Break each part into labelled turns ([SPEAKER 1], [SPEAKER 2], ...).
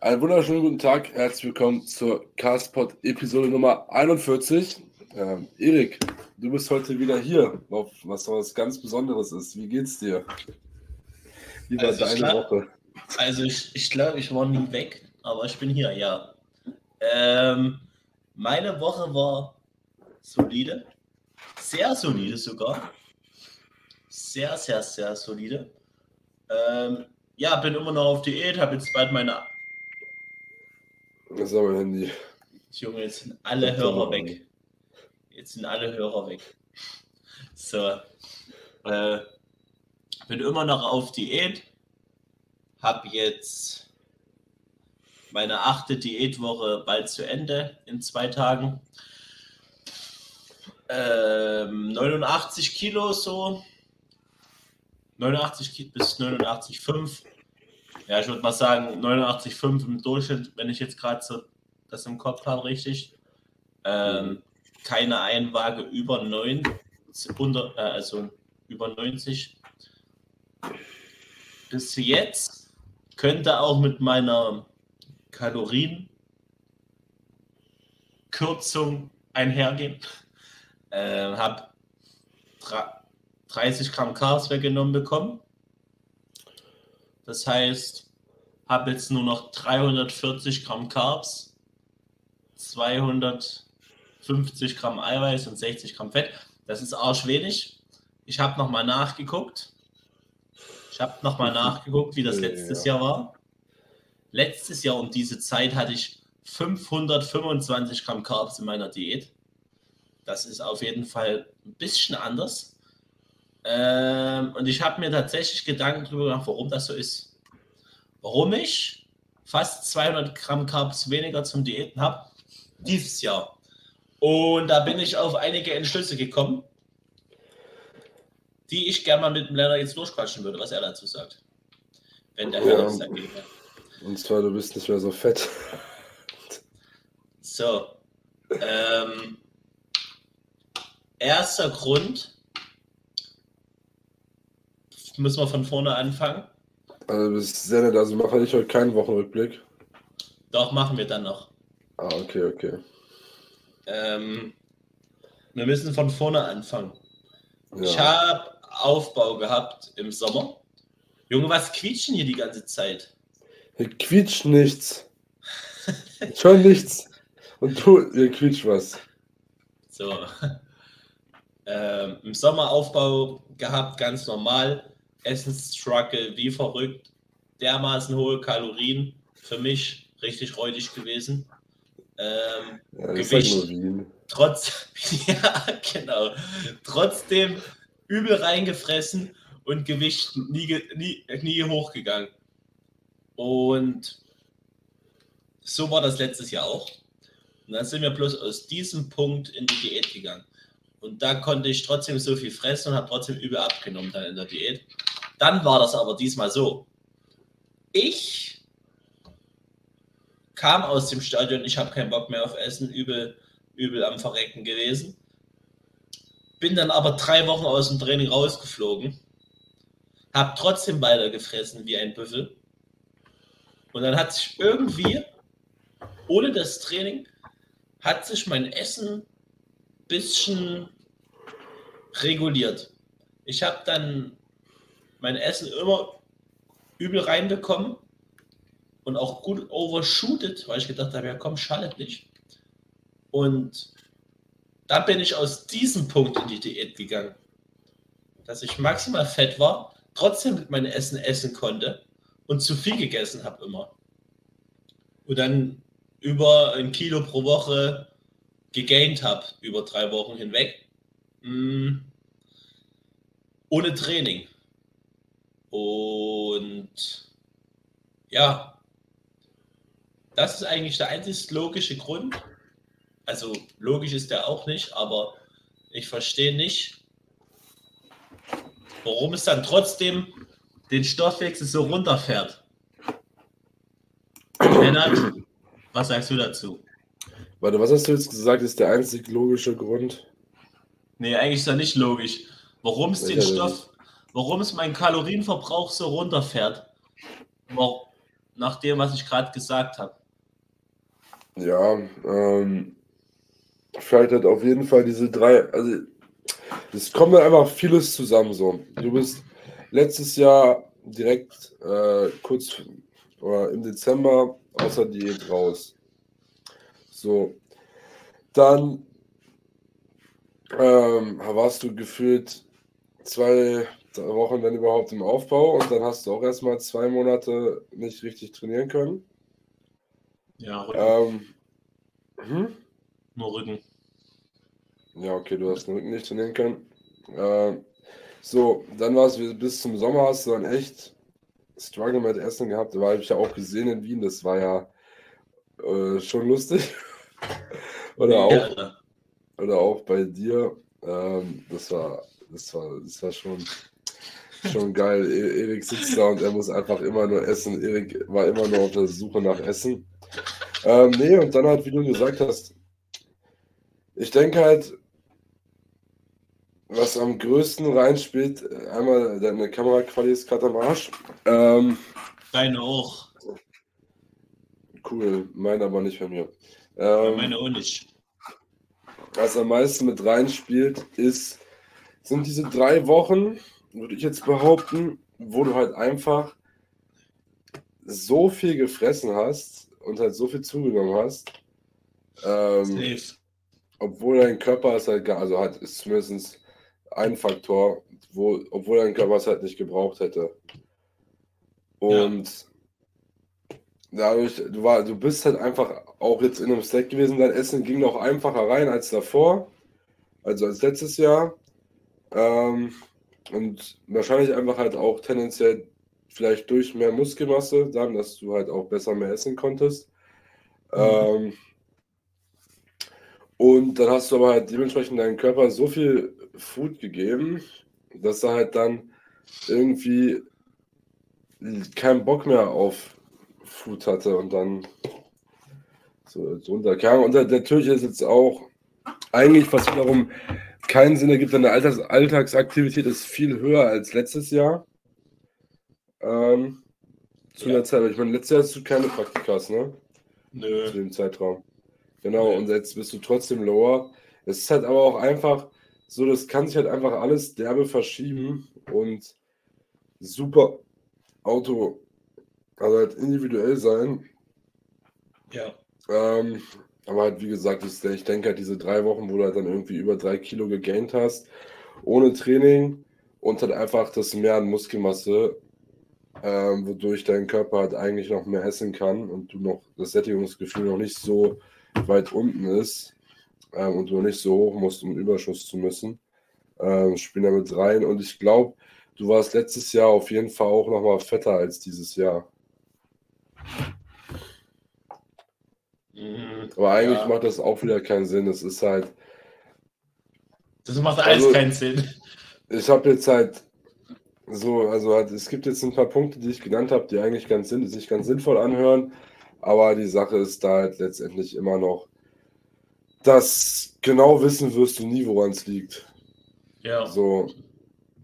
[SPEAKER 1] Einen wunderschönen guten Tag, herzlich willkommen zur Castpod Episode Nummer 41. Ähm, Erik, du bist heute wieder hier, was was ganz Besonderes ist. Wie geht's dir?
[SPEAKER 2] Wie war also deine glaub, Woche? Also ich, ich glaube, ich war nie weg, aber ich bin hier, ja. Ähm, meine Woche war solide, sehr solide sogar. Sehr, sehr, sehr solide. Ähm, ja, bin immer noch auf Diät, habe jetzt bald meine
[SPEAKER 1] das ist aber Handy.
[SPEAKER 2] Junge, jetzt sind alle Hörer weg. Jetzt sind alle Hörer weg. So. Äh, bin immer noch auf Diät. Hab jetzt meine achte Diätwoche bald zu Ende in zwei Tagen. Ähm, 89 Kilo so. 89 bis 89,5 ja, ich würde mal sagen 89,5 im Durchschnitt, wenn ich jetzt gerade so das im Kopf habe, richtig. Ähm, keine Einwaage über 9, unter, äh, also über 90. Bis jetzt könnte auch mit meiner Kalorienkürzung einhergehen. Äh, habe 30 Gramm Carbs weggenommen bekommen. Das heißt, habe jetzt nur noch 340 Gramm Carbs, 250 Gramm Eiweiß und 60 Gramm Fett. Das ist arsch wenig. Ich habe nochmal nachgeguckt. Ich habe nochmal nachgeguckt, wie das letztes Jahr war. Letztes Jahr um diese Zeit hatte ich 525 Gramm Carbs in meiner Diät. Das ist auf jeden Fall ein bisschen anders. Ähm, und ich habe mir tatsächlich Gedanken darüber gemacht, warum das so ist. Warum ich fast 200 Gramm Carbs weniger zum Diäten habe dieses Jahr. Und da bin ich auf einige Entschlüsse gekommen, die ich gerne mal mit dem Lennart jetzt durchquatschen würde, was er dazu sagt. Wenn der Herr
[SPEAKER 1] ja, dagegen hat. Und zwar, du bist nicht mehr so fett.
[SPEAKER 2] So. Ähm, erster Grund, müssen wir von vorne anfangen.
[SPEAKER 1] Also das ist sehr nett, also mache ich heute keinen Wochenrückblick.
[SPEAKER 2] Doch, machen wir dann noch.
[SPEAKER 1] Ah, okay, okay.
[SPEAKER 2] Ähm, wir müssen von vorne anfangen. Ja. Ich habe Aufbau gehabt im Sommer. Junge, was quietschen hier die ganze Zeit?
[SPEAKER 1] Hier quietscht nichts. Schon nichts. Und du, hier quietscht was.
[SPEAKER 2] So. Ähm, Im Sommer Aufbau gehabt, ganz normal. Essensstruggle wie verrückt, dermaßen hohe Kalorien, für mich richtig räudig gewesen. Ähm, ja, Gewicht, trotz, ja, genau, trotzdem übel reingefressen und Gewicht nie, nie, nie hochgegangen. Und so war das letztes Jahr auch. Und dann sind wir bloß aus diesem Punkt in die Diät gegangen. Und da konnte ich trotzdem so viel fressen und habe trotzdem übel abgenommen dann in der Diät. Dann war das aber diesmal so. Ich kam aus dem Stadion, ich habe keinen Bock mehr auf Essen, übel, übel am Verrecken gewesen. Bin dann aber drei Wochen aus dem Training rausgeflogen, habe trotzdem weiter gefressen wie ein Büffel. Und dann hat sich irgendwie, ohne das Training, hat sich mein Essen bisschen reguliert. Ich habe dann mein Essen immer übel reinbekommen und auch gut overshootet, weil ich gedacht habe, ja komm, schadet nicht. Und da bin ich aus diesem Punkt in die Diät gegangen, dass ich maximal fett war, trotzdem meinem Essen essen konnte und zu viel gegessen habe immer. Und dann über ein Kilo pro Woche gegaint habe, über drei Wochen hinweg. Hm, ohne Training. Und ja, das ist eigentlich der einzig logische Grund. Also logisch ist der auch nicht, aber ich verstehe nicht, warum es dann trotzdem den Stoffwechsel so runterfährt. Lennart, was sagst du dazu?
[SPEAKER 1] Warte, was hast du jetzt gesagt, ist der einzig logische Grund?
[SPEAKER 2] Nee, eigentlich ist er nicht logisch. Warum es den Stoff, warum es meinen Kalorienverbrauch so runterfährt. nach dem, was ich gerade gesagt habe.
[SPEAKER 1] Ja, ähm, vielleicht hat auf jeden Fall diese drei, also es kommt dann einfach vieles zusammen so. Du bist letztes Jahr direkt äh, kurz oder im Dezember außer Diät raus. So, dann ähm, warst du gefühlt zwei Wochen dann überhaupt im Aufbau und dann hast du auch erstmal zwei Monate nicht richtig trainieren können.
[SPEAKER 2] Ja, Rücken.
[SPEAKER 1] Ähm, hm?
[SPEAKER 2] Nur Rücken.
[SPEAKER 1] Ja, okay, du hast den Rücken nicht trainieren können. Ähm, so, dann war es bis zum Sommer hast du dann echt Struggle mit Essen gehabt. Habe ich ja auch gesehen in Wien, das war ja äh, schon lustig. oder, auch,
[SPEAKER 2] Ja,
[SPEAKER 1] oder auch bei dir. Ähm, das war, das war, das war schon, schon geil. E Erik sitzt da und er muss einfach immer nur essen. Erik war immer nur auf der Suche nach Essen. Ähm, nee, und dann halt, wie du gesagt hast, ich denke halt, was am größten reinspielt, äh, einmal deine Kameraqualität ist gerade am Arsch. Ähm,
[SPEAKER 2] Deine auch.
[SPEAKER 1] cool, meine aber nicht bei mir. Ähm,
[SPEAKER 2] meine auch nicht.
[SPEAKER 1] was am meisten mit reinspielt, ist, sind diese drei Wochen, würde ich jetzt behaupten, wo du halt einfach so viel gefressen hast und halt so viel zugenommen hast. Ähm, obwohl dein Körper es halt gar, also halt ist zumindest ein Faktor, wo, obwohl dein Körper es halt nicht gebraucht hätte. Und dadurch, du war, du bist halt einfach auch jetzt in einem Stack gewesen, dein Essen ging noch einfacher rein als davor, also als letztes Jahr. Ähm, und wahrscheinlich einfach halt auch tendenziell vielleicht durch mehr Muskelmasse, dann, dass du halt auch besser mehr essen konntest. Ähm, und dann hast du aber halt dementsprechend deinem Körper so viel Food gegeben, dass er halt dann irgendwie keinen Bock mehr auf Food hatte und dann so drunter kam. Und natürlich ist jetzt auch eigentlich, was wiederum keinen Sinn ergibt, deine Alltags Alltagsaktivität ist viel höher als letztes Jahr. Ähm, zu
[SPEAKER 2] Ja.
[SPEAKER 1] der Zeit, ich meine, letztes Jahr hast du keine Praktikas, ne?
[SPEAKER 2] Nö.
[SPEAKER 1] zu dem Zeitraum. Genau,
[SPEAKER 2] Nee.
[SPEAKER 1] und jetzt bist du trotzdem lower. Es ist halt aber auch einfach so, das kann sich halt einfach alles derbe verschieben und super Auto, also halt individuell sein.
[SPEAKER 2] Ja.
[SPEAKER 1] Ähm, aber halt, wie gesagt, ist ich denke halt diese drei Wochen, wo du halt dann irgendwie über drei Kilo gegaint hast, ohne Training und halt einfach das mehr an Muskelmasse, ähm, wodurch dein Körper halt eigentlich noch mehr essen kann und du noch das Sättigungsgefühl noch nicht so weit unten ist ähm, und du noch nicht so hoch musst, um Überschuss zu müssen, ähm, spielen damit rein. Und ich glaube, du warst letztes Jahr auf jeden Fall auch noch mal fetter als dieses Jahr.
[SPEAKER 2] Mhm.
[SPEAKER 1] Aber eigentlich
[SPEAKER 2] Ja.
[SPEAKER 1] macht das auch wieder keinen Sinn. Es ist halt,
[SPEAKER 2] Das macht alles
[SPEAKER 1] Also-
[SPEAKER 2] keinen Sinn.
[SPEAKER 1] ich habe jetzt halt so, also halt, es gibt jetzt ein paar Punkte, die ich genannt habe, die eigentlich ganz sinn, sich ganz sinnvoll anhören. Aber die Sache ist da halt letztendlich immer noch, dass genau wissen wirst du nie, woran es liegt.
[SPEAKER 2] Ja.
[SPEAKER 1] So,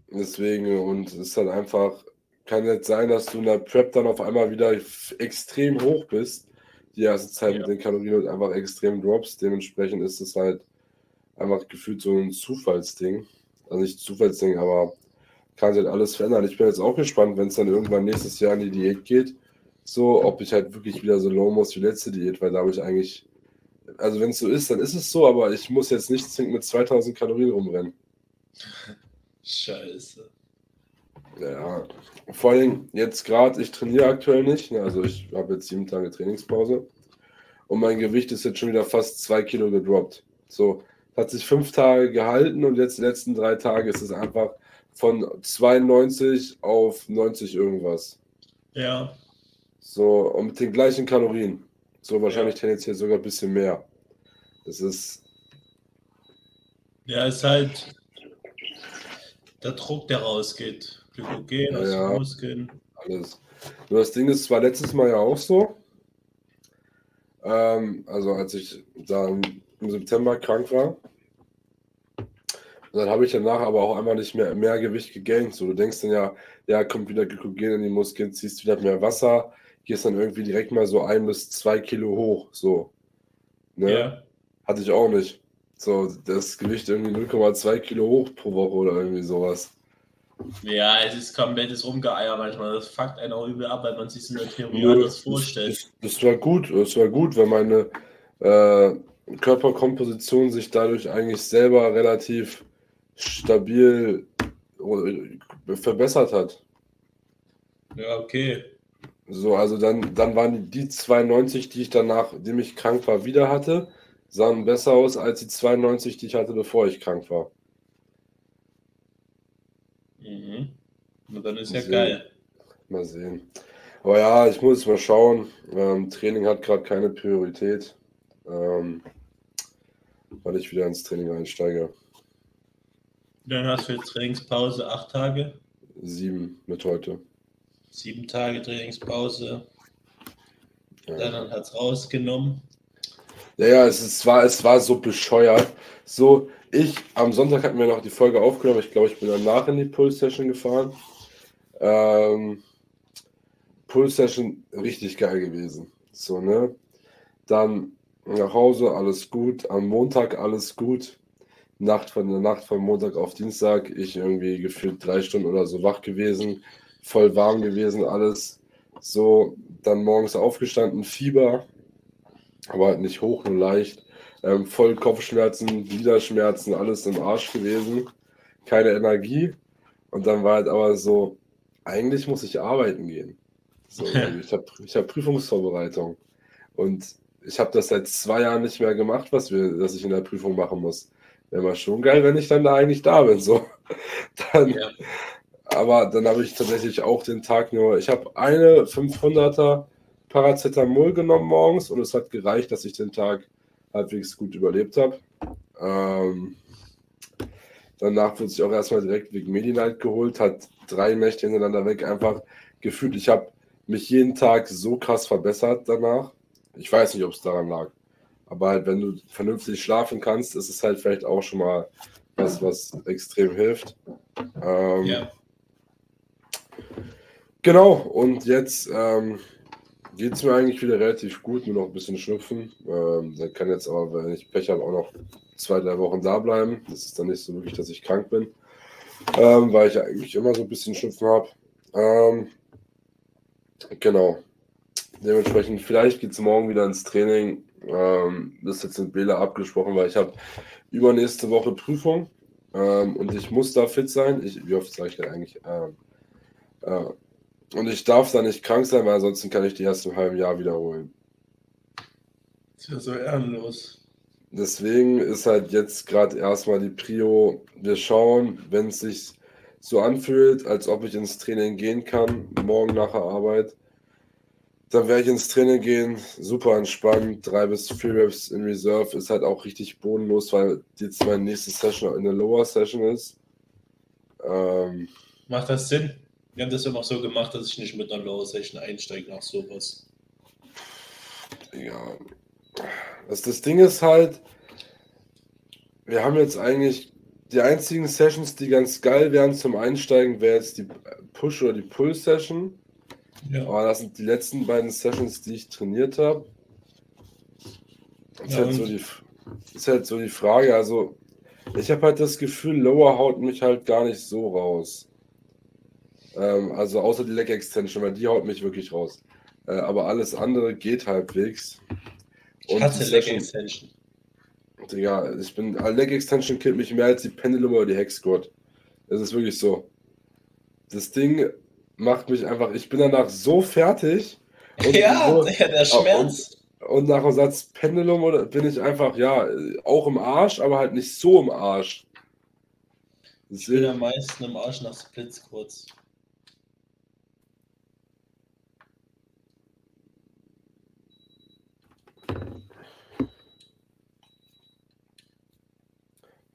[SPEAKER 1] deswegen, und es ist halt einfach, kann jetzt sein, dass du in der Prep dann auf einmal wieder extrem hoch bist, die erste Zeit
[SPEAKER 2] Ja.
[SPEAKER 1] mit den Kalorien und einfach extrem drops. Dementsprechend ist es halt einfach gefühlt so ein Zufallsding. Also nicht Zufallsding, aber kann sich halt alles verändern. Ich bin jetzt auch gespannt, wenn es dann irgendwann nächstes Jahr in die Diät geht, so, ob ich halt wirklich wieder so low muss wie letzte Diät, weil da habe ich eigentlich, also wenn es so ist, dann ist es so, aber ich muss jetzt nicht zwingend mit 2000 Kalorien rumrennen.
[SPEAKER 2] Scheiße.
[SPEAKER 1] Ja, vor allem jetzt gerade, ich trainiere aktuell nicht, ne, also ich habe jetzt sieben Tage Trainingspause und mein Gewicht ist jetzt schon wieder fast zwei Kilo gedroppt. So, hat sich fünf Tage gehalten und jetzt die letzten drei Tage ist es einfach von 92 auf 90 irgendwas.
[SPEAKER 2] Ja.
[SPEAKER 1] So, und mit den gleichen Kalorien. So, wahrscheinlich tendenziell sogar ein bisschen mehr. Das ist,
[SPEAKER 2] Ja, ist halt der Druck, der rausgeht. Glykogen
[SPEAKER 1] Ja.
[SPEAKER 2] den Muskeln.
[SPEAKER 1] alles. Nur das Ding ist, es war letztes Mal ja auch so. Ähm, also als ich da im, September krank war. Und dann habe ich danach aber auch einmal nicht mehr, mehr Gewicht gegaint. So, du denkst dann ja, ja, kommt wieder Glykogen in die Muskeln, ziehst wieder mehr Wasser. gehst dann irgendwie direkt mal so ein bis zwei Kilo hoch. So. Ne?
[SPEAKER 2] Ja.
[SPEAKER 1] Hatte ich auch nicht. So, das Gewicht irgendwie 0,2 Kilo hoch pro Woche oder irgendwie sowas.
[SPEAKER 2] Ja, es ist komplettes Rumgeeier manchmal. Das fuckt einen auch übel ab, weil man sich es in der Theorie
[SPEAKER 1] Nö,
[SPEAKER 2] anders vorstellt.
[SPEAKER 1] das, das war gut, das war gut, weil meine äh, Körperkomposition sich dadurch eigentlich selber relativ stabil äh, verbessert hat.
[SPEAKER 2] Ja, okay.
[SPEAKER 1] So, also dann, dann waren die 92, die ich danach, nachdem ich krank war, wieder hatte, sahen besser aus als die 92, die ich hatte, bevor ich krank war.
[SPEAKER 2] Mhm. Und dann ist
[SPEAKER 1] Mal
[SPEAKER 2] ja
[SPEAKER 1] sehen.
[SPEAKER 2] geil.
[SPEAKER 1] Mal sehen. Aber ja, ich muss mal schauen. Ähm, Training hat gerade keine Priorität, ähm, weil ich wieder ins Training einsteige.
[SPEAKER 2] Dann hast du jetzt Trainingspause acht Tage,
[SPEAKER 1] Sieben mit heute.
[SPEAKER 2] sieben Tage Trainingspause.
[SPEAKER 1] Ja.
[SPEAKER 2] Dann hat es rausgenommen.
[SPEAKER 1] Ja, ja, es, ist, war, es war so bescheuert. So, ich, am Sonntag hatten wir noch die Folge aufgenommen. Ich glaube, ich bin danach in die Pull-Session gefahren. Ähm, Pull-Session richtig geil gewesen. So, ne? Dann nach Hause, alles gut. Am Montag alles gut. Nacht von der Nacht von Montag auf Dienstag, ich irgendwie gefühlt drei Stunden oder so wach gewesen, voll warm gewesen, alles. So, dann morgens aufgestanden, Fieber, aber halt nicht hoch, nur leicht. Ähm, voll Kopfschmerzen, Gliederschmerzen, alles im Arsch gewesen. Keine Energie. Und dann war halt aber so, eigentlich muss ich arbeiten gehen. So, also ich habe ich hab Prüfungsvorbereitung. Und ich habe das seit zwei Jahren nicht mehr gemacht, was wir, dass ich in der Prüfung machen muss. Wäre mal schon geil, wenn ich dann da eigentlich da bin. So. Dann,
[SPEAKER 2] Ja.
[SPEAKER 1] aber dann habe ich tatsächlich auch den Tag nur, ich habe eine 500er Paracetamol genommen morgens und es hat gereicht, dass ich den Tag halbwegs gut überlebt habe. Ähm, danach wurde sich auch erstmal direkt wegen Medi-Night geholt, hat drei Nächte hintereinander weg einfach gefühlt, ich habe mich jeden Tag so krass verbessert danach. Ich weiß nicht, ob es daran lag. Aber halt, wenn du vernünftig schlafen kannst, ist es halt vielleicht auch schon mal was, was extrem hilft. Ähm,
[SPEAKER 2] Ja.
[SPEAKER 1] Genau, und jetzt ähm, geht es mir eigentlich wieder relativ gut, nur noch ein bisschen schnupfen. Ähm, der kann jetzt aber, wenn ich Pech habe, auch noch zwei, drei Wochen da bleiben. Das ist dann nicht so wirklich, dass ich krank bin, ähm, weil ich eigentlich immer so ein bisschen Schnupfen habe. Ähm, genau. Dementsprechend, vielleicht geht es morgen wieder ins Training. Ähm, das ist jetzt mit Bela abgesprochen, weil ich habe übernächste Woche Prüfung ähm, und ich muss da fit sein. Ich, wie oft sage ich denn eigentlich? Ähm, äh, und ich darf da nicht krank sein, weil ansonsten kann ich die erst im halben Jahr wiederholen.
[SPEAKER 2] Ist ja so ehrenlos.
[SPEAKER 1] Deswegen ist halt jetzt gerade erstmal die Prio, wir schauen, wenn es sich so anfühlt, als ob ich ins Training gehen kann, morgen nach der Arbeit, dann werde ich ins Training gehen, super entspannt, drei bis vier Reps in Reserve, ist halt auch richtig bodenlos, weil jetzt meine nächste Session in der Lower Session ist. Ähm,
[SPEAKER 2] Macht das Sinn? Wir haben das immer so gemacht, dass ich nicht mit einer Low Session einsteige nach sowas.
[SPEAKER 1] Ja, das, das Ding ist halt, wir haben jetzt eigentlich die einzigen Sessions, die ganz geil wären zum Einsteigen, wäre jetzt die Push- oder die Pull-Session.
[SPEAKER 2] Ja.
[SPEAKER 1] Aber das sind die letzten beiden Sessions, die ich trainiert habe. Ist,
[SPEAKER 2] Ja,
[SPEAKER 1] halt so die, ist halt so die Frage, also ich habe halt das Gefühl, Lower haut mich halt gar nicht so raus. Ähm, also außer die Leg Extension, weil die haut mich wirklich raus. Äh, aber alles andere geht halbwegs.
[SPEAKER 2] Ich
[SPEAKER 1] Und
[SPEAKER 2] hatte
[SPEAKER 1] die
[SPEAKER 2] Leg
[SPEAKER 1] Session-
[SPEAKER 2] Extension.
[SPEAKER 1] Digga, ich bin. äh, Leg Extension killt mich mehr als die Pendulum oder die Hex Squad. Das ist wirklich so. Das Ding macht mich einfach. Ich bin danach so fertig. Und
[SPEAKER 2] Ja,
[SPEAKER 1] so-
[SPEAKER 2] der, der Schmerz.
[SPEAKER 1] Und nach dem Satz Pendulum oder bin ich einfach, ja, auch im Arsch, aber halt nicht so im Arsch.
[SPEAKER 2] Ich bin am meisten im Arsch nach Splits kurz.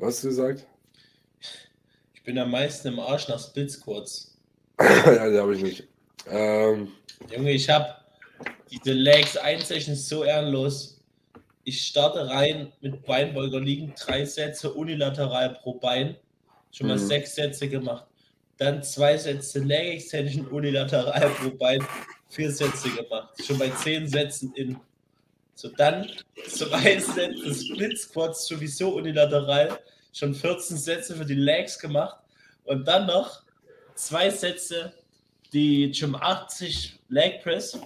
[SPEAKER 1] Was hast du gesagt?
[SPEAKER 2] Ich bin am meisten im Arsch nach Splits kurz.
[SPEAKER 1] ja, die habe ich nicht. Ähm,
[SPEAKER 2] Junge, ich habe diese Legs Einsession so ehrenlos. Ich starte rein mit Beinbeuger liegen, drei Sätze unilateral pro Bein. Schon mal
[SPEAKER 1] Mhm.
[SPEAKER 2] sechs Sätze gemacht. Dann zwei Sätze Leg Extension unilateral pro Bein. vier Sätze gemacht. Schon bei zehn Sätzen in. So dann zwei Sätze Split Squats sowieso unilateral. Schon 14 Sätze für die Legs gemacht. Und dann noch zwei Sätze, die Gym 80 Leg Press.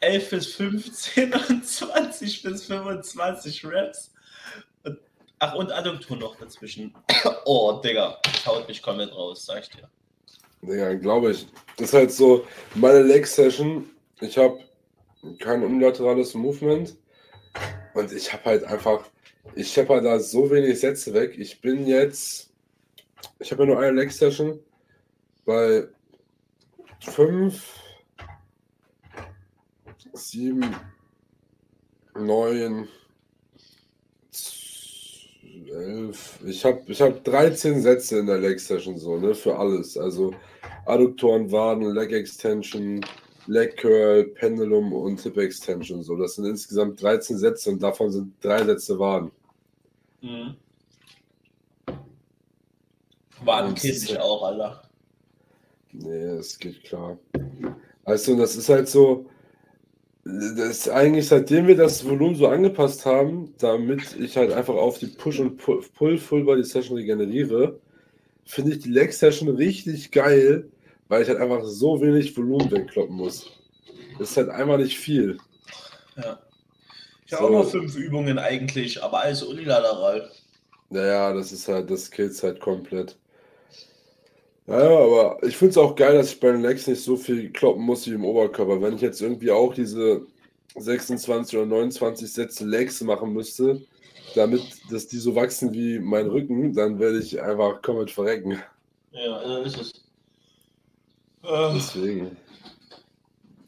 [SPEAKER 2] 11 bis 15 und 20 bis 25 Reps. Und, ach, und Adduktor noch dazwischen. Oh, Digga, haut mich komplett raus, sag ich dir.
[SPEAKER 1] Ja, glaube ich. Das ist halt so, meine Leg-Session, ich habe kein unilaterales Movement und ich habe halt einfach, ich halt da so wenig Sätze weg. Ich bin jetzt, ich habe ja nur eine Leg-Session bei fünf, sieben, neun, elf. Ich habe ich hab 13 Sätze in der Leg-Session so, ne, für alles. Also Adduktoren, Waden, Leg Extension, Leg Curl, Pendulum und Hip Extension. So, das sind insgesamt 13 Sätze und davon sind drei Sätze Waden. Mhm.
[SPEAKER 2] Waden kiss ich auch, Alter.
[SPEAKER 1] Nee, das geht klar. Also, das ist halt so, das ist eigentlich seitdem wir das Volumen so angepasst haben, damit ich halt einfach auf die Push- und Pull-Full-Body-Session regeneriere, finde ich die Leg-Session richtig geil, weil ich halt einfach so wenig Volumen wegkloppen muss. Das ist halt einfach nicht viel.
[SPEAKER 2] Ja. Ich habe so. auch noch fünf Übungen eigentlich, aber alles unilateral.
[SPEAKER 1] Naja, das ist halt, das kills halt komplett. Naja, aber ich finde es auch geil, dass ich bei den Legs nicht so viel kloppen muss wie im Oberkörper. Wenn ich jetzt irgendwie auch diese 26 oder 29 Sätze Legs machen müsste, damit dass die so wachsen wie mein Rücken, dann werde ich einfach komplett verrecken.
[SPEAKER 2] Ja, so ist es.
[SPEAKER 1] Deswegen.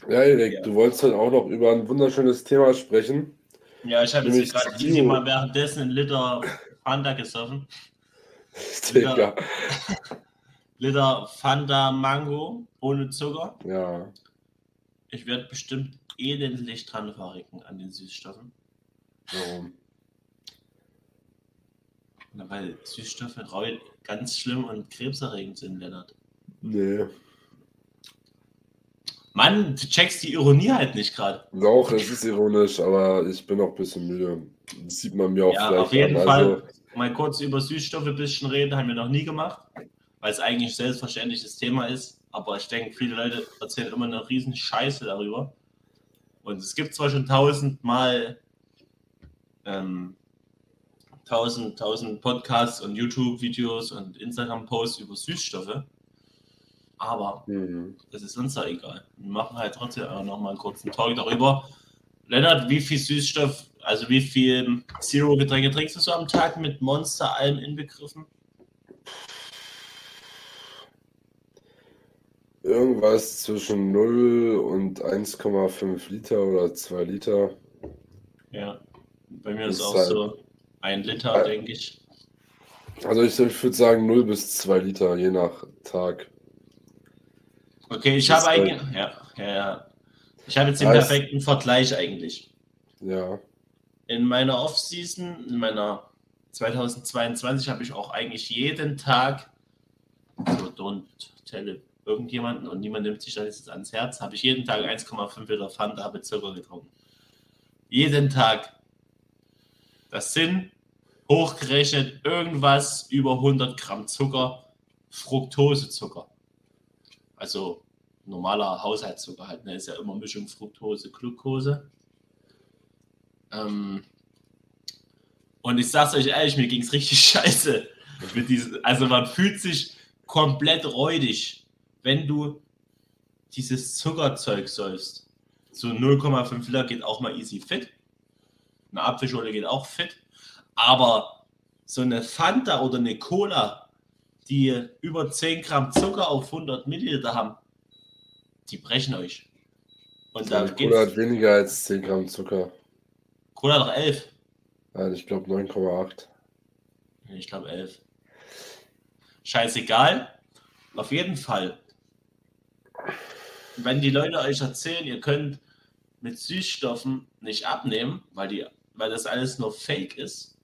[SPEAKER 1] Ja, Erik, ja. du wolltest halt auch noch über ein wunderschönes Thema sprechen.
[SPEAKER 2] Ja, ich habe jetzt gerade easy mal währenddessen einen Liter Fanta gesoffen. Liter, Liter Fanta Mango ohne Zucker.
[SPEAKER 1] Ja.
[SPEAKER 2] Ich werde bestimmt elendlich dran verrecken an den Süßstoffen.
[SPEAKER 1] Warum?
[SPEAKER 2] Na, weil Süßstoffe ganz schlimm und krebserregend sind, Lennart.
[SPEAKER 1] Nee.
[SPEAKER 2] Mann, du checkst die Ironie halt nicht gerade.
[SPEAKER 1] Doch, es ist ironisch, aber ich bin auch ein bisschen müde. Das sieht man mir auch
[SPEAKER 2] ja, auf jeden an. Fall. Also, mal kurz über Süßstoffe ein bisschen reden, haben wir noch nie gemacht, weil es eigentlich ein selbstverständliches Thema ist. Aber ich denke, viele Leute erzählen immer eine riesen Scheiße darüber. Und es gibt zwar schon tausendmal ähm, tausend, tausend Podcasts und YouTube-Videos und Instagram-Posts über Süßstoffe. Aber mhm. das ist uns ja egal. Wir machen halt trotzdem auch noch mal einen kurzen Talk darüber. Lennart, wie viel Süßstoff, also wie viel Zero-Getränke trinkst du so am Tag mit Monster allem inbegriffen?
[SPEAKER 1] Irgendwas zwischen 0 und 1,5 Liter oder 2 Liter.
[SPEAKER 2] Ja, bei mir ist, ist auch halt so ein Liter, äh, denke ich.
[SPEAKER 1] Also ich, ich würde sagen 0 bis 2 Liter, je nach Tag.
[SPEAKER 2] Okay, ich habe eigentlich. Ja, ja, ja. Ich habe jetzt den heißt, perfekten Vergleich eigentlich.
[SPEAKER 1] Ja.
[SPEAKER 2] In meiner Off-Season, in meiner 2022, habe ich auch eigentlich jeden Tag, so don't tell irgendjemanden und niemand nimmt sich das jetzt ans Herz, habe ich jeden Tag 1,5 Liter Fanta mit Zucker getrunken. Jeden Tag. Das sind hochgerechnet irgendwas über 100 Gramm Zucker, Fructosezucker. Also normaler Haushaltszucker halt, ne? ist ja immer Mischung Fructose, Glucose. Ähm, und ich sag's euch ehrlich, mir ging's richtig scheiße. Mit diesen, also man fühlt sich komplett räudig, wenn du dieses Zuckerzeug säufst. So 0,5 Liter geht auch mal easy fit. Eine Apfelschorle geht auch fit. Aber so eine Fanta oder eine Cola, die über 10 Gramm Zucker auf 100 Milliliter haben, die brechen euch.
[SPEAKER 1] Und da Cola hat weniger als 10 Gramm Zucker.
[SPEAKER 2] Cola hat doch 11.
[SPEAKER 1] Nein, ich glaube 9,8.
[SPEAKER 2] Ich glaube 11. Scheißegal. Auf jeden Fall. Wenn die Leute euch erzählen, ihr könnt mit Süßstoffen nicht abnehmen, weil, die, weil das alles nur Fake ist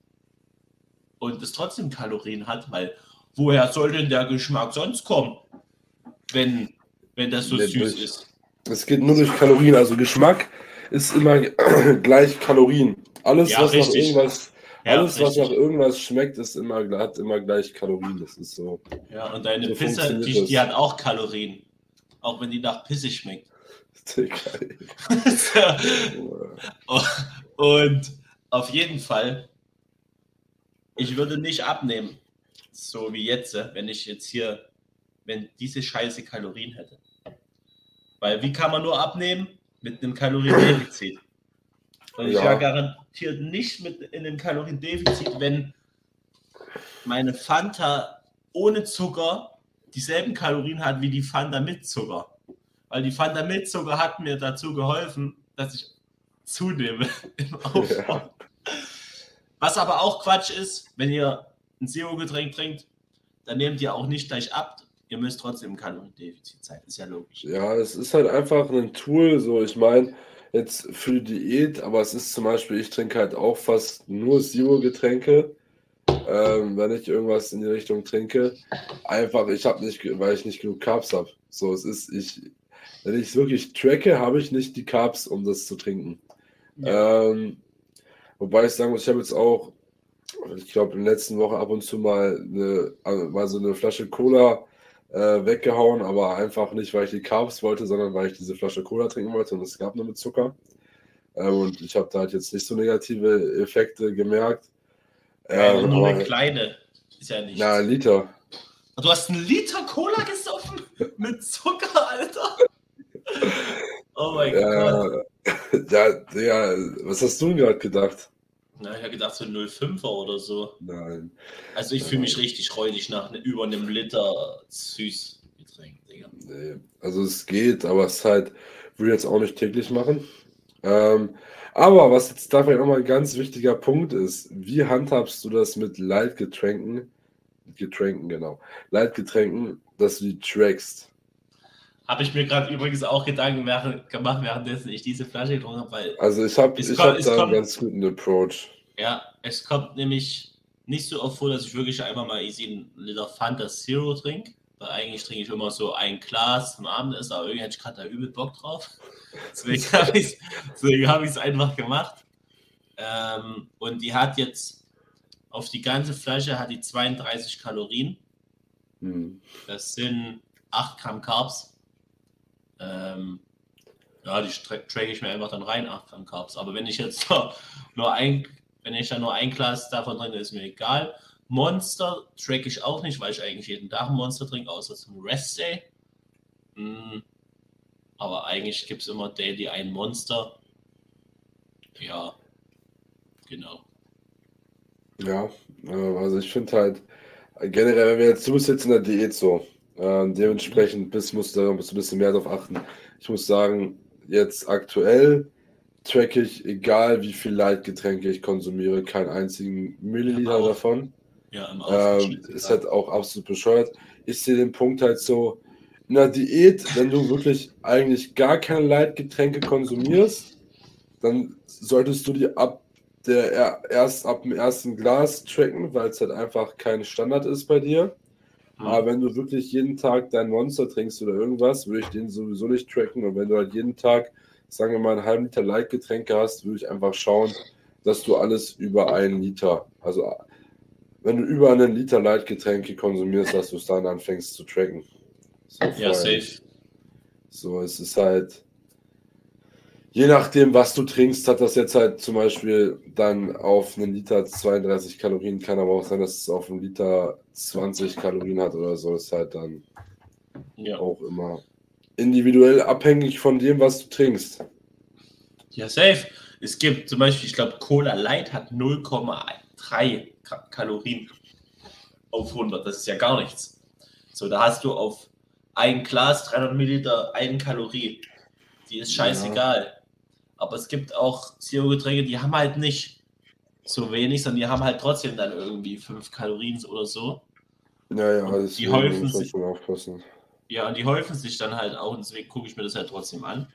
[SPEAKER 2] und es trotzdem Kalorien hat, weil woher soll denn der Geschmack sonst kommen, wenn wenn das so süß
[SPEAKER 1] durch,
[SPEAKER 2] ist.
[SPEAKER 1] Es geht nur durch Kalorien. Also Geschmack ist immer gleich Kalorien. Alles,
[SPEAKER 2] Ja,
[SPEAKER 1] was nach
[SPEAKER 2] richtig.
[SPEAKER 1] irgendwas,
[SPEAKER 2] Ja,
[SPEAKER 1] alles, was nach irgendwas schmeckt, ist immer, hat immer gleich Kalorien. Das ist so.
[SPEAKER 2] Ja, und deine
[SPEAKER 1] So funktioniert
[SPEAKER 2] die, die hat auch Kalorien. Auch wenn die nach Pisse schmeckt. Und auf jeden Fall, ich würde nicht abnehmen, so wie jetzt, wenn ich jetzt hier, wenn diese scheiße Kalorien hätte. Weil wie kann man nur abnehmen? Mit einem Kaloriendefizit. Und ich
[SPEAKER 1] Ja.
[SPEAKER 2] war garantiert nicht mit in einem Kaloriendefizit, wenn meine Fanta ohne Zucker dieselben Kalorien hat wie die Fanta mit Zucker. Weil die Fanta mit Zucker hat mir dazu geholfen, dass ich zunehme im Aufbau.
[SPEAKER 1] Ja.
[SPEAKER 2] Was aber auch Quatsch ist, wenn ihr ein Zero-Getränk trinkt, dann nehmt ihr auch nicht gleich ab. Ihr müsst trotzdem im Kaloriendefizit sein. Ist ja logisch.
[SPEAKER 1] Ja, es ist halt einfach ein Tool, so ich meine, jetzt für die Diät, aber es ist zum Beispiel, ich trinke halt auch fast nur Zero-Getränke, ähm, wenn ich irgendwas in die Richtung trinke. Einfach, ich habe nicht, weil ich nicht genug Carbs habe. So, es ist, ich, wenn ich es wirklich tracke, habe ich nicht die Carbs, um das zu trinken. Ähm, wobei ich sagen muss, ich habe jetzt auch, ich glaube, in der letzten Woche ab und zu mal, eine, also mal so eine Flasche Cola äh, weggehauen, aber einfach nicht, weil ich die Carbs wollte, sondern weil ich diese Flasche Cola trinken wollte und es gab nur mit Zucker. Ähm, und ich habe da halt jetzt nicht so negative Effekte gemerkt.
[SPEAKER 2] Ja,
[SPEAKER 1] Ähm,
[SPEAKER 2] nur
[SPEAKER 1] aber-
[SPEAKER 2] eine kleine. Ist ja nichts.
[SPEAKER 1] na, ein Liter.
[SPEAKER 2] Du hast einen Liter Cola gesoffen? Mit Zucker, Alter? Oh mein Gott.
[SPEAKER 1] Ja, ja, Digga, was hast du denn gerade gedacht?
[SPEAKER 2] Na, ich habe gedacht, so 0,5er oder so.
[SPEAKER 1] Nein.
[SPEAKER 2] Also ich fühle mich richtig räudig nach ne, über einem Liter Süßgetränk, Digga.
[SPEAKER 1] Nee, also es geht, aber es ist halt, würde ich jetzt auch nicht täglich machen. Ähm, aber was jetzt da vielleicht nochmal ein ganz wichtiger Punkt ist, wie handhabst du das mit Leitgetränken? Getränken, genau. Leitgetränken, dass du die trackst.
[SPEAKER 2] Habe ich mir gerade übrigens auch Gedanken gemacht, währenddessen ich diese Flasche getrunken habe, weil
[SPEAKER 1] Also ich habe
[SPEAKER 2] Es
[SPEAKER 1] ich
[SPEAKER 2] kommt-
[SPEAKER 1] hab da einen
[SPEAKER 2] kommt-
[SPEAKER 1] ganz guten Approach.
[SPEAKER 2] ja, es kommt nämlich nicht so oft vor, dass ich wirklich einfach mal easy einen Liter Fanta Zero trinke. Weil eigentlich trinke ich immer so ein Glas zum Abendessen, aber irgendwie hatte ich gerade da übel Bock drauf. Deswegen habe ich es hab einfach gemacht. Ähm, und die hat jetzt auf die ganze Flasche hat die 32 Kalorien.
[SPEAKER 1] Hm.
[SPEAKER 2] Das sind 8 Gramm Carbs. Ähm, ja, die tra- trage ich mir einfach dann rein, 8 Gramm Carbs. Aber wenn ich jetzt nur, ein, wenn ich dann nur ein Glas davon trinke, ist mir egal. Monster track ich auch nicht, weil ich eigentlich jeden Tag ein Monster trinke, außer zum Rest Day. Mm, aber eigentlich gibt es immer daily ein Monster. Ja, genau.
[SPEAKER 1] Ja, äh, also ich finde halt, generell, wenn wir jetzt, du bist jetzt in der Diät so, ähm, dementsprechend bist, musst du da musst du ein bisschen mehr drauf achten. Ich muss sagen, jetzt aktuell track ich, egal wie viel Leitgetränke ich konsumiere, keinen einzigen Milliliter
[SPEAKER 2] Ja,
[SPEAKER 1] davon.
[SPEAKER 2] Ja, im
[SPEAKER 1] Ähm, ist halt auch absolut bescheuert. Ich sehe den Punkt halt so, in der Diät, wenn du wirklich eigentlich gar keine Leitgetränke konsumierst, dann solltest du die ab der er- erst ab dem ersten Glas tracken, weil es halt einfach kein Standard ist bei dir. Aber wenn du wirklich jeden Tag dein Monster trinkst oder irgendwas, würde ich den sowieso nicht tracken. Und wenn du halt jeden Tag, sagen wir mal, einen halben Liter Leitgetränke hast, würde ich einfach schauen, dass du alles über einen Liter, also wenn du über einen Liter Leitgetränke konsumierst, dass du es dann anfängst zu tracken. So
[SPEAKER 2] Ja, safe.
[SPEAKER 1] So, es ist halt, je nachdem, was du trinkst, hat das jetzt halt zum Beispiel dann auf einen Liter 32 Kalorien, kann aber auch sein, dass es auf einen Liter 20 Kalorien hat oder so. Das ist halt dann
[SPEAKER 2] Ja.
[SPEAKER 1] auch immer individuell abhängig von dem, was du trinkst.
[SPEAKER 2] Ja, safe. Es gibt zum Beispiel, ich glaube, Cola Light hat 0,3 Ka- Kalorien auf 100. Das ist ja gar nichts. So, da hast du auf ein Glas 300 Milliliter eine Kalorie. Die ist scheißegal. Aber es gibt auch Zero-Getränke, die haben halt nicht so wenig, sondern die haben halt trotzdem dann irgendwie 5 Kalorien oder so.
[SPEAKER 1] Ja, ja,
[SPEAKER 2] Und die häufen sich-
[SPEAKER 1] schon aufpassen.
[SPEAKER 2] Ja, und die häufen sich dann halt auch und deswegen gucke ich mir das halt trotzdem an.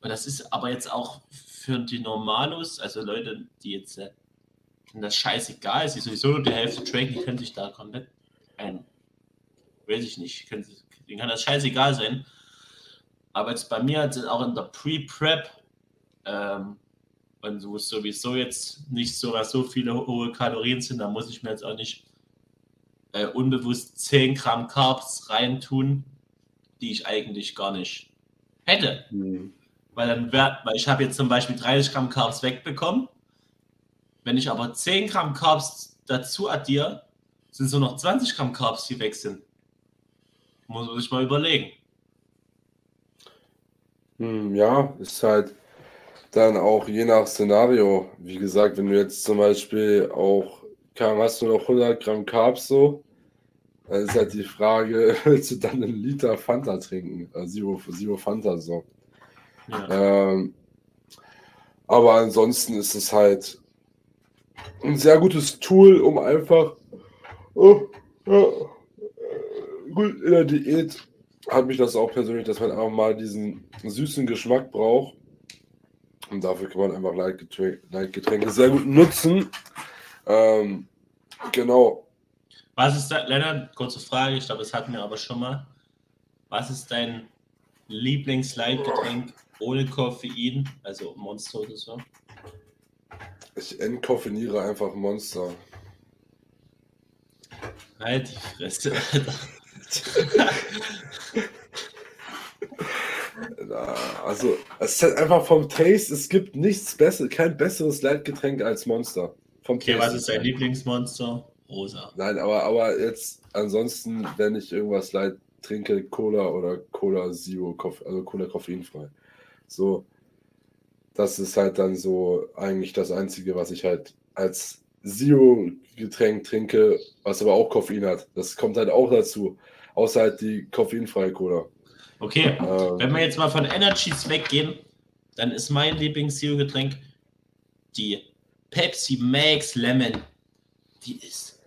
[SPEAKER 2] Und das ist aber jetzt auch für die Normalos, also Leute, die jetzt äh, das scheißegal ist, die sowieso nur die Hälfte tracken, die können sich da komplett ein, weiß ich nicht, können, denen kann das scheißegal sein. Aber jetzt bei mir sind auch in der Pre-Prep ähm, und wo es sowieso jetzt nicht so, so viele hohe Kalorien sind, da muss ich mir jetzt auch nicht äh, unbewusst 10 Gramm Carbs reintun, die ich eigentlich gar nicht hätte. Mhm. Weil dann wär, weil ich habe jetzt zum Beispiel 30 Gramm Carbs wegbekommen. Wenn ich aber 10 Gramm Carbs dazu addiere, sind so noch 20 Gramm Carbs, die weg sind. Muss man sich mal überlegen.
[SPEAKER 1] Hm, ja, ist halt dann auch je nach Szenario. Wie gesagt, wenn du jetzt zum Beispiel auch, hast du noch 100 Gramm Carbs so, dann ist halt die Frage, willst du dann einen Liter Fanta trinken? Also Zero, Zero Fanta so. Ja. Ähm, aber ansonsten ist es halt ein sehr gutes Tool, um einfach oh, ja, gut in der Diät hat mich das auch persönlich, dass man einfach mal diesen süßen Geschmack braucht. Und dafür kann man einfach Leitgetränke, sehr gut nutzen. Ähm, genau.
[SPEAKER 2] Was ist da, Lennart, kurze Frage, ich glaube, das hatten wir aber schon mal. Was ist dein Lieblingsleitgetränk ohne Koffein, also Monster oder so?
[SPEAKER 1] Ich entkoffiniere einfach Monster.
[SPEAKER 2] Halt die Fresse, Alter.
[SPEAKER 1] also, es ist halt einfach vom Taste, es gibt nichts besseres, kein besseres Leitgetränk als Monster.
[SPEAKER 2] Vom okay, Taste was ist dein Lieblingsmonster? Rosa.
[SPEAKER 1] Nein, aber, aber jetzt ansonsten, wenn ich irgendwas leid trinke, Cola oder Cola Zero, also Cola koffeinfrei. So, das ist halt dann so eigentlich das Einzige, was ich halt als Zero-Getränk trinke, was aber auch Koffein hat. Das kommt halt auch dazu, außer halt die koffeinfreie Cola.
[SPEAKER 2] Okay, ähm, wenn wir jetzt mal von Energies weggehen, dann ist mein Lieblings-Zero-Getränk die Pepsi Max Lemon. Die ist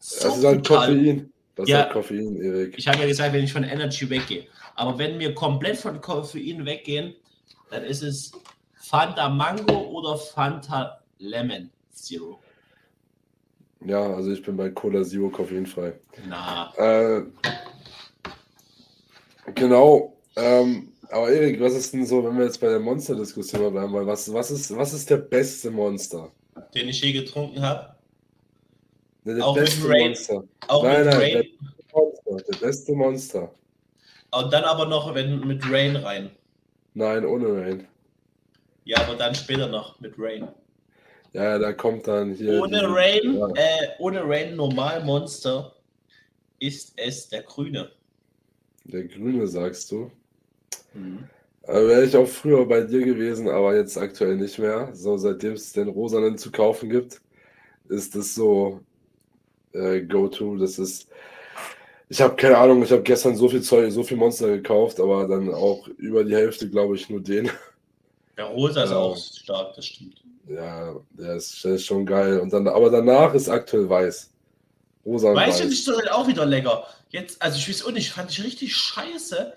[SPEAKER 1] so Das ist halt Koffein. Das ja, ist halt Koffein, Erik.
[SPEAKER 2] Ich habe ja gesagt, wenn ich von Energy weggehe. Aber wenn wir komplett von Koffein weggehen, dann ist es Fanta Mango oder Fanta Lemon Zero.
[SPEAKER 1] Ja, also ich bin bei Cola Zero koffeinfrei.
[SPEAKER 2] Na.
[SPEAKER 1] Äh, genau. Ähm, aber Erik, was ist denn so, wenn wir jetzt bei der Monster-Diskussion bleiben wollen, was, was, ist, was ist der beste Monster?
[SPEAKER 2] Den ich je getrunken habe?
[SPEAKER 1] Ne, der auch beste mit Rain. Monster. Auch nein, mit nein, Rain. Der, Monster, der beste Monster.
[SPEAKER 2] Und dann aber noch wenn, mit Rain rein.
[SPEAKER 1] Nein, ohne Rain.
[SPEAKER 2] Ja, aber dann später noch mit Rain.
[SPEAKER 1] Ja, da kommt dann hier.
[SPEAKER 2] Ohne die, Rain, ja. äh, ohne Rain normal Monster ist es der Grüne.
[SPEAKER 1] Der Grüne, sagst du? Mhm. Äh, Wäre ich auch früher bei dir gewesen, aber jetzt aktuell nicht mehr. So, seitdem es den Rosanen zu kaufen gibt, ist das so äh, Go-To. Das ist. Ich habe keine Ahnung, ich habe gestern so viel Zeug, so viel Monster gekauft, aber dann auch über die Hälfte, glaube ich, nur den.
[SPEAKER 2] Der Rosa ist ja. auch stark, das stimmt.
[SPEAKER 1] Ja, der ist, der ist, schon geil. Und dann, aber danach ist aktuell weiß.
[SPEAKER 2] Rosa weiß. ich halt auch wieder lecker. Jetzt, also ich weiß auch nicht, fand ich richtig scheiße.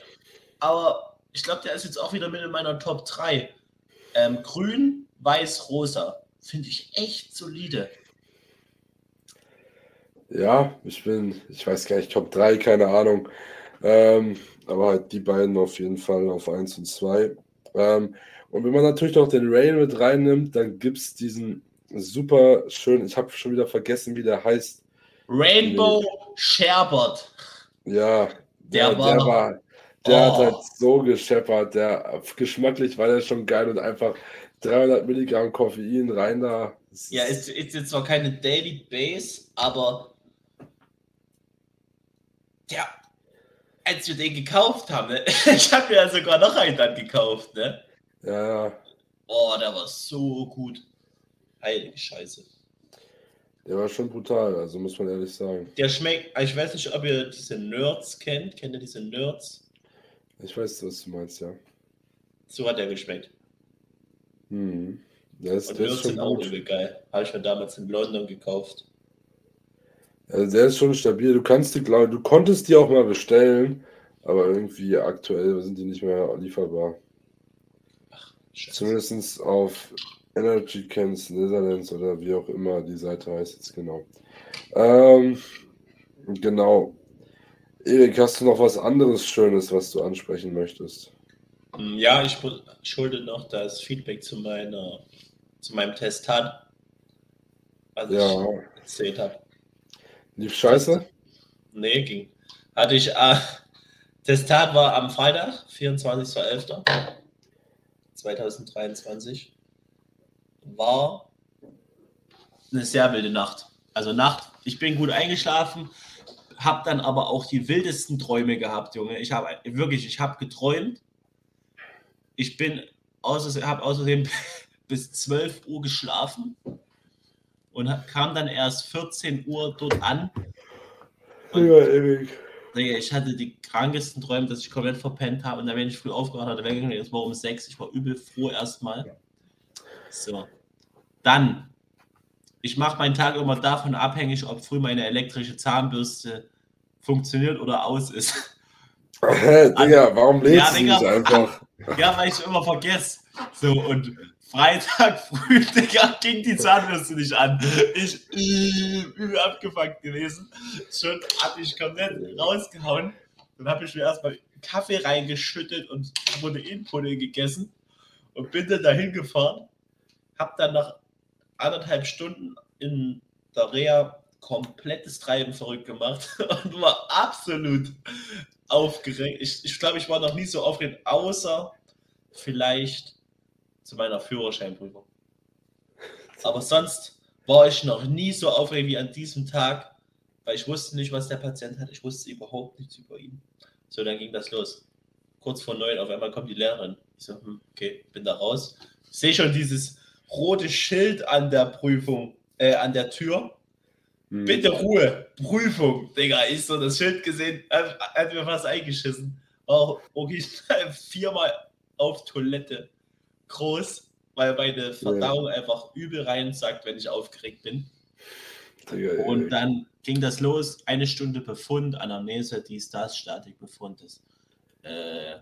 [SPEAKER 2] Aber ich glaube, der ist jetzt auch wieder mit in meiner Top 3. Ähm, grün, weiß, rosa. Finde ich echt solide.
[SPEAKER 1] Ja, ich bin, ich weiß gar nicht, Top 3, keine Ahnung. Ähm, aber halt die beiden auf jeden Fall auf 1 und 2. Ähm, und wenn man natürlich noch den Rain mit reinnimmt, dann gibt es diesen super schön, ich habe schon wieder vergessen, wie der heißt.
[SPEAKER 2] Rainbow Sherbert.
[SPEAKER 1] Ja, der, der, war, der, war, der oh. hat halt so gescheppert, der geschmacklich war der schon geil und einfach 300 Milligramm Koffein rein da.
[SPEAKER 2] Ja, ist, ist jetzt zwar keine Daily Base, aber ja, als wir den gekauft haben, ne? ich habe ja sogar noch einen dann gekauft, ne?
[SPEAKER 1] Ja.
[SPEAKER 2] Oh, der war so gut. Heilige Scheiße.
[SPEAKER 1] Der war schon brutal, also muss man ehrlich sagen.
[SPEAKER 2] Der schmeckt, ich weiß nicht, ob ihr diese Nerds kennt. Kennt ihr diese Nerds?
[SPEAKER 1] Ich weiß, was du meinst, ja.
[SPEAKER 2] So hat der geschmeckt.
[SPEAKER 1] Hm.
[SPEAKER 2] Der ist, Und der Nerds ist sind auch übel geil. Habe ich mir damals in London gekauft.
[SPEAKER 1] Also der ist schon stabil. Du kannst die, glaube du konntest die auch mal bestellen, aber irgendwie aktuell sind die nicht mehr lieferbar. Zumindest auf Energy Cans Netherlands oder wie auch immer die Seite heißt jetzt genau. Ähm, genau. Erik, hast du noch was anderes Schönes, was du ansprechen möchtest?
[SPEAKER 2] Hm, ja, ich schulde noch das Feedback zu, meiner, zu meinem Testat, was ja. ich erzählt habe.
[SPEAKER 1] Lief scheiße?
[SPEAKER 2] Nee, ging. Hatte ich, äh, Testat war am Freitag, 24.11.2023. War eine sehr wilde Nacht. Also Nacht, ich bin gut eingeschlafen, habe dann aber auch die wildesten Träume gehabt, Junge. Ich habe wirklich, ich habe geträumt. Ich bin außer, habe außerdem bis 12 Uhr geschlafen und kam dann erst 14 Uhr dort an. Und ja, ewig. Ich hatte die krankesten Träume, dass ich komplett verpennt habe und dann, wenn ich früh aufgewacht hatte, weggegangen, es war um 6, ich war übel froh erstmal. So. Dann ich mache meinen Tag immer davon abhängig, ob früh meine elektrische Zahnbürste funktioniert oder aus ist.
[SPEAKER 1] Digga, also, warum lebst ja, du nicht einfach?
[SPEAKER 2] Ja, weil ich immer vergesse. So, und Freitag früh, Digga, ging die Zahnbürste nicht an. Ich übel abgefuckt gewesen. Schon habe ich komplett rausgehauen. Dann habe ich mir erstmal Kaffee reingeschüttet und Proteinpudding gegessen und bin dann dahin gefahren. Hab dann nach anderthalb Stunden in der Reha komplettes Treiben verrückt gemacht und war absolut aufgeregt. Ich, ich glaube, ich war noch nie so aufgeregt, außer vielleicht zu meiner Führerscheinprüfung. Aber sonst war ich noch nie so aufgeregt wie an diesem Tag, weil ich wusste nicht, was der Patient hat. Ich wusste überhaupt nichts über ihn. So, dann ging das los. Kurz vor neun, auf einmal kommt die Lehrerin. Ich so, hm, okay, bin da raus. Ich sehe schon dieses rote Schild an der Prüfung, äh, an der Tür. Hm. Bitte Ruhe, Prüfung, Digga. Ich so das Schild gesehen, hat, hat mir fast eingeschissen. War original viermal auf Toilette groß, weil meine Verdauung ja. einfach übel rein sagt, wenn ich aufgeregt bin. Digga, und dann ging das los, eine Stunde Befund, Anamnese, dies, das, Statikbefund, das, äh,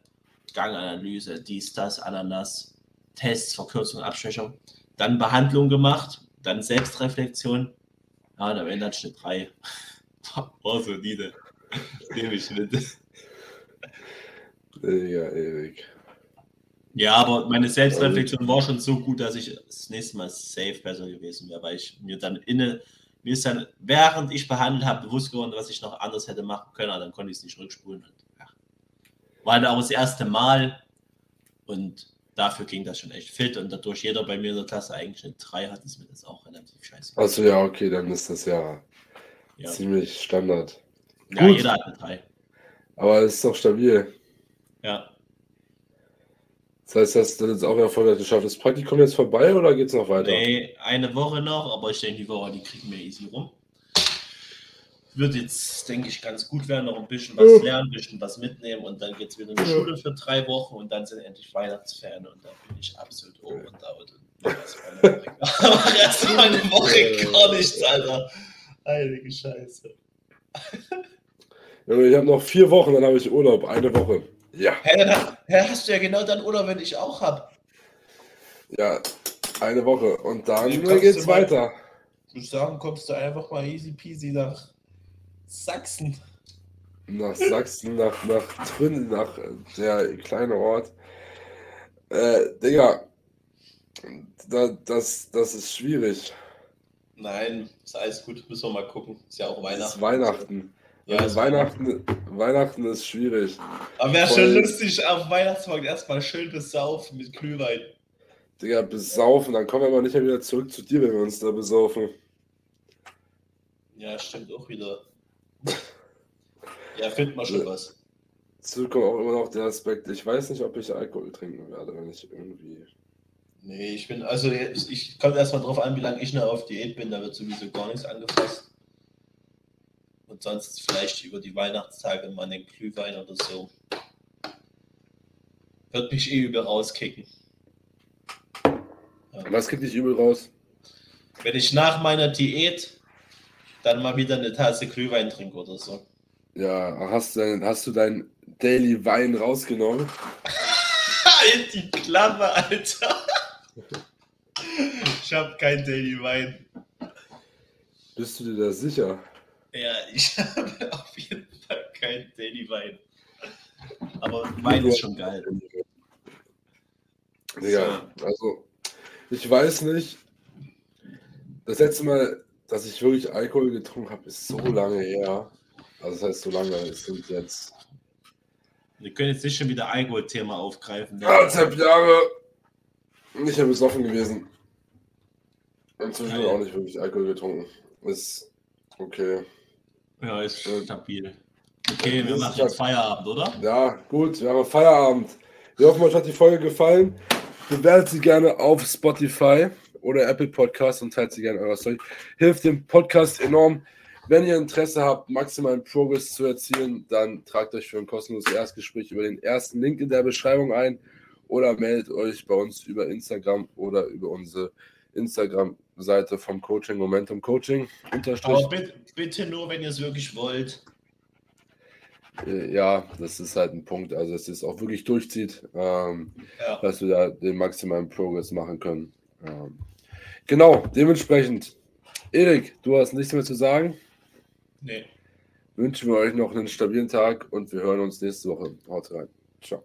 [SPEAKER 2] Ganganalyse, dies, das, Ananas, Tests, Verkürzung, Abschwächung, dann Behandlung gemacht, dann Selbstreflexion. Ja, und am Ende hat Schnitt 3. War solide. Nehme ich mit.
[SPEAKER 1] Ja, ewig.
[SPEAKER 2] Ja, aber meine Selbstreflexion war schon so gut, dass ich das nächste Mal safe besser gewesen wäre, weil ich mir dann inne, mir ist dann, während ich behandelt habe, bewusst geworden, was ich noch anders hätte machen können, aber dann konnte ich es nicht rückspulen. Und, ja. War dann auch das erste Mal und dafür ging das schon echt fit und dadurch jeder bei mir in der Klasse eigentlich eine 3 hat, ist mir das auch relativ scheiße.
[SPEAKER 1] Achso, ja, okay, dann ist das ja, ja. ziemlich Standard.
[SPEAKER 2] Ja, Gut. jeder hat eine 3.
[SPEAKER 1] Aber es ist doch stabil.
[SPEAKER 2] Ja.
[SPEAKER 1] Das heißt, hast du das auch erfolgreich geschafft. Das Praktikum jetzt vorbei oder geht es noch weiter?
[SPEAKER 2] Nee, eine Woche noch, aber ich denke, die Woche, die kriegen wir easy rum wird jetzt, denke ich, ganz gut werden, noch ein bisschen was lernen, ein bisschen was mitnehmen und dann geht es wieder in die Schule für drei Wochen und dann sind endlich Weihnachtsferien und dann bin ich absolut over und out. Aber erstmal eine Woche gar nichts, Alter. Heilige Scheiße.
[SPEAKER 1] Ich habe noch vier Wochen, dann habe ich Urlaub. Eine Woche. Ja.
[SPEAKER 2] Hä, hast du ja genau dann Urlaub, wenn ich auch habe.
[SPEAKER 1] Ja, eine Woche. Und dann geht's weiter.
[SPEAKER 2] Ich würde sagen, kommst du einfach mal easy peasy nach Sachsen.
[SPEAKER 1] Nach Sachsen, nach, nach Trünn, nach der kleine Ort. Äh, Digga, da, das, das ist schwierig.
[SPEAKER 2] Nein, ist alles gut, müssen wir mal gucken. Ist ja auch Weihnachten. Ist
[SPEAKER 1] Weihnachten. Ja, also Weihnachten, Weihnachten ist schwierig.
[SPEAKER 2] Aber wäre schon lustig, auf Weihnachtsmarkt erstmal schön besaufen mit Glühwein.
[SPEAKER 1] Digga, besaufen, dann kommen wir aber nicht mehr wieder zurück zu dir, wenn wir uns da besaufen.
[SPEAKER 2] Ja, stimmt auch wieder. Ja, findet man schon was.
[SPEAKER 1] Dazu kommt auch immer noch der Aspekt, ich weiß nicht, ob ich Alkohol trinken werde, wenn ich irgendwie.
[SPEAKER 2] Nee, ich bin, also ich, ich komme erstmal drauf an, wie lange ich noch auf Diät bin, da wird sowieso gar nichts angefasst. Und sonst vielleicht über die Weihnachtstage mal einen Glühwein oder so. Wird mich eh übel rauskicken.
[SPEAKER 1] Ja. Was kickt dich übel raus?
[SPEAKER 2] Wenn ich nach meiner Diät dann mal wieder eine Tasse Glühwein trinke oder so.
[SPEAKER 1] Ja, hast du, dein, hast du dein Daily Wein rausgenommen?
[SPEAKER 2] halt die Klappe, Alter. ich habe kein Daily Wein.
[SPEAKER 1] Bist du dir da sicher?
[SPEAKER 2] Ja, ich habe auf jeden Fall kein Daily Wein. Aber Wein ist schon geil.
[SPEAKER 1] Ja, also ich weiß nicht. Das letzte Mal, dass ich wirklich Alkohol getrunken habe, ist so lange her. Also das heißt so lange, es sind jetzt.
[SPEAKER 2] Wir können jetzt nicht schon wieder Alkohol-Thema aufgreifen.
[SPEAKER 1] Ne? Anderthalb Jahre nicht mehr besoffen gewesen. Inzwischen auch nicht wirklich Alkohol getrunken. Ist okay.
[SPEAKER 2] Ja, ist stabil. Okay, wir machen jetzt Feierabend, oder?
[SPEAKER 1] Ja, gut, wir haben Feierabend. Wir hoffen, euch hat die Folge gefallen. Bewertet sie gerne auf Spotify oder Apple Podcast und teilt sie gerne eurer Story. Hilft dem Podcast enorm. Wenn ihr Interesse habt, maximalen Progress zu erzielen, dann tragt euch für ein kostenloses Erstgespräch über den ersten Link in der Beschreibung ein oder meldet euch bei uns über Instagram oder über unsere Instagram-Seite vom Coaching Momentum Coaching.
[SPEAKER 2] Aber bitte, bitte nur, wenn ihr es wirklich wollt.
[SPEAKER 1] Äh, ja, das ist halt ein Punkt. Also, dass es auch wirklich durchzieht, ähm, ja. dass wir da den maximalen Progress machen können. Ähm, genau, dementsprechend, Erik, du hast nichts mehr zu sagen.
[SPEAKER 2] Nee.
[SPEAKER 1] Wünschen wir euch noch einen stabilen Tag und wir hören uns nächste Woche. Haut rein. Ciao.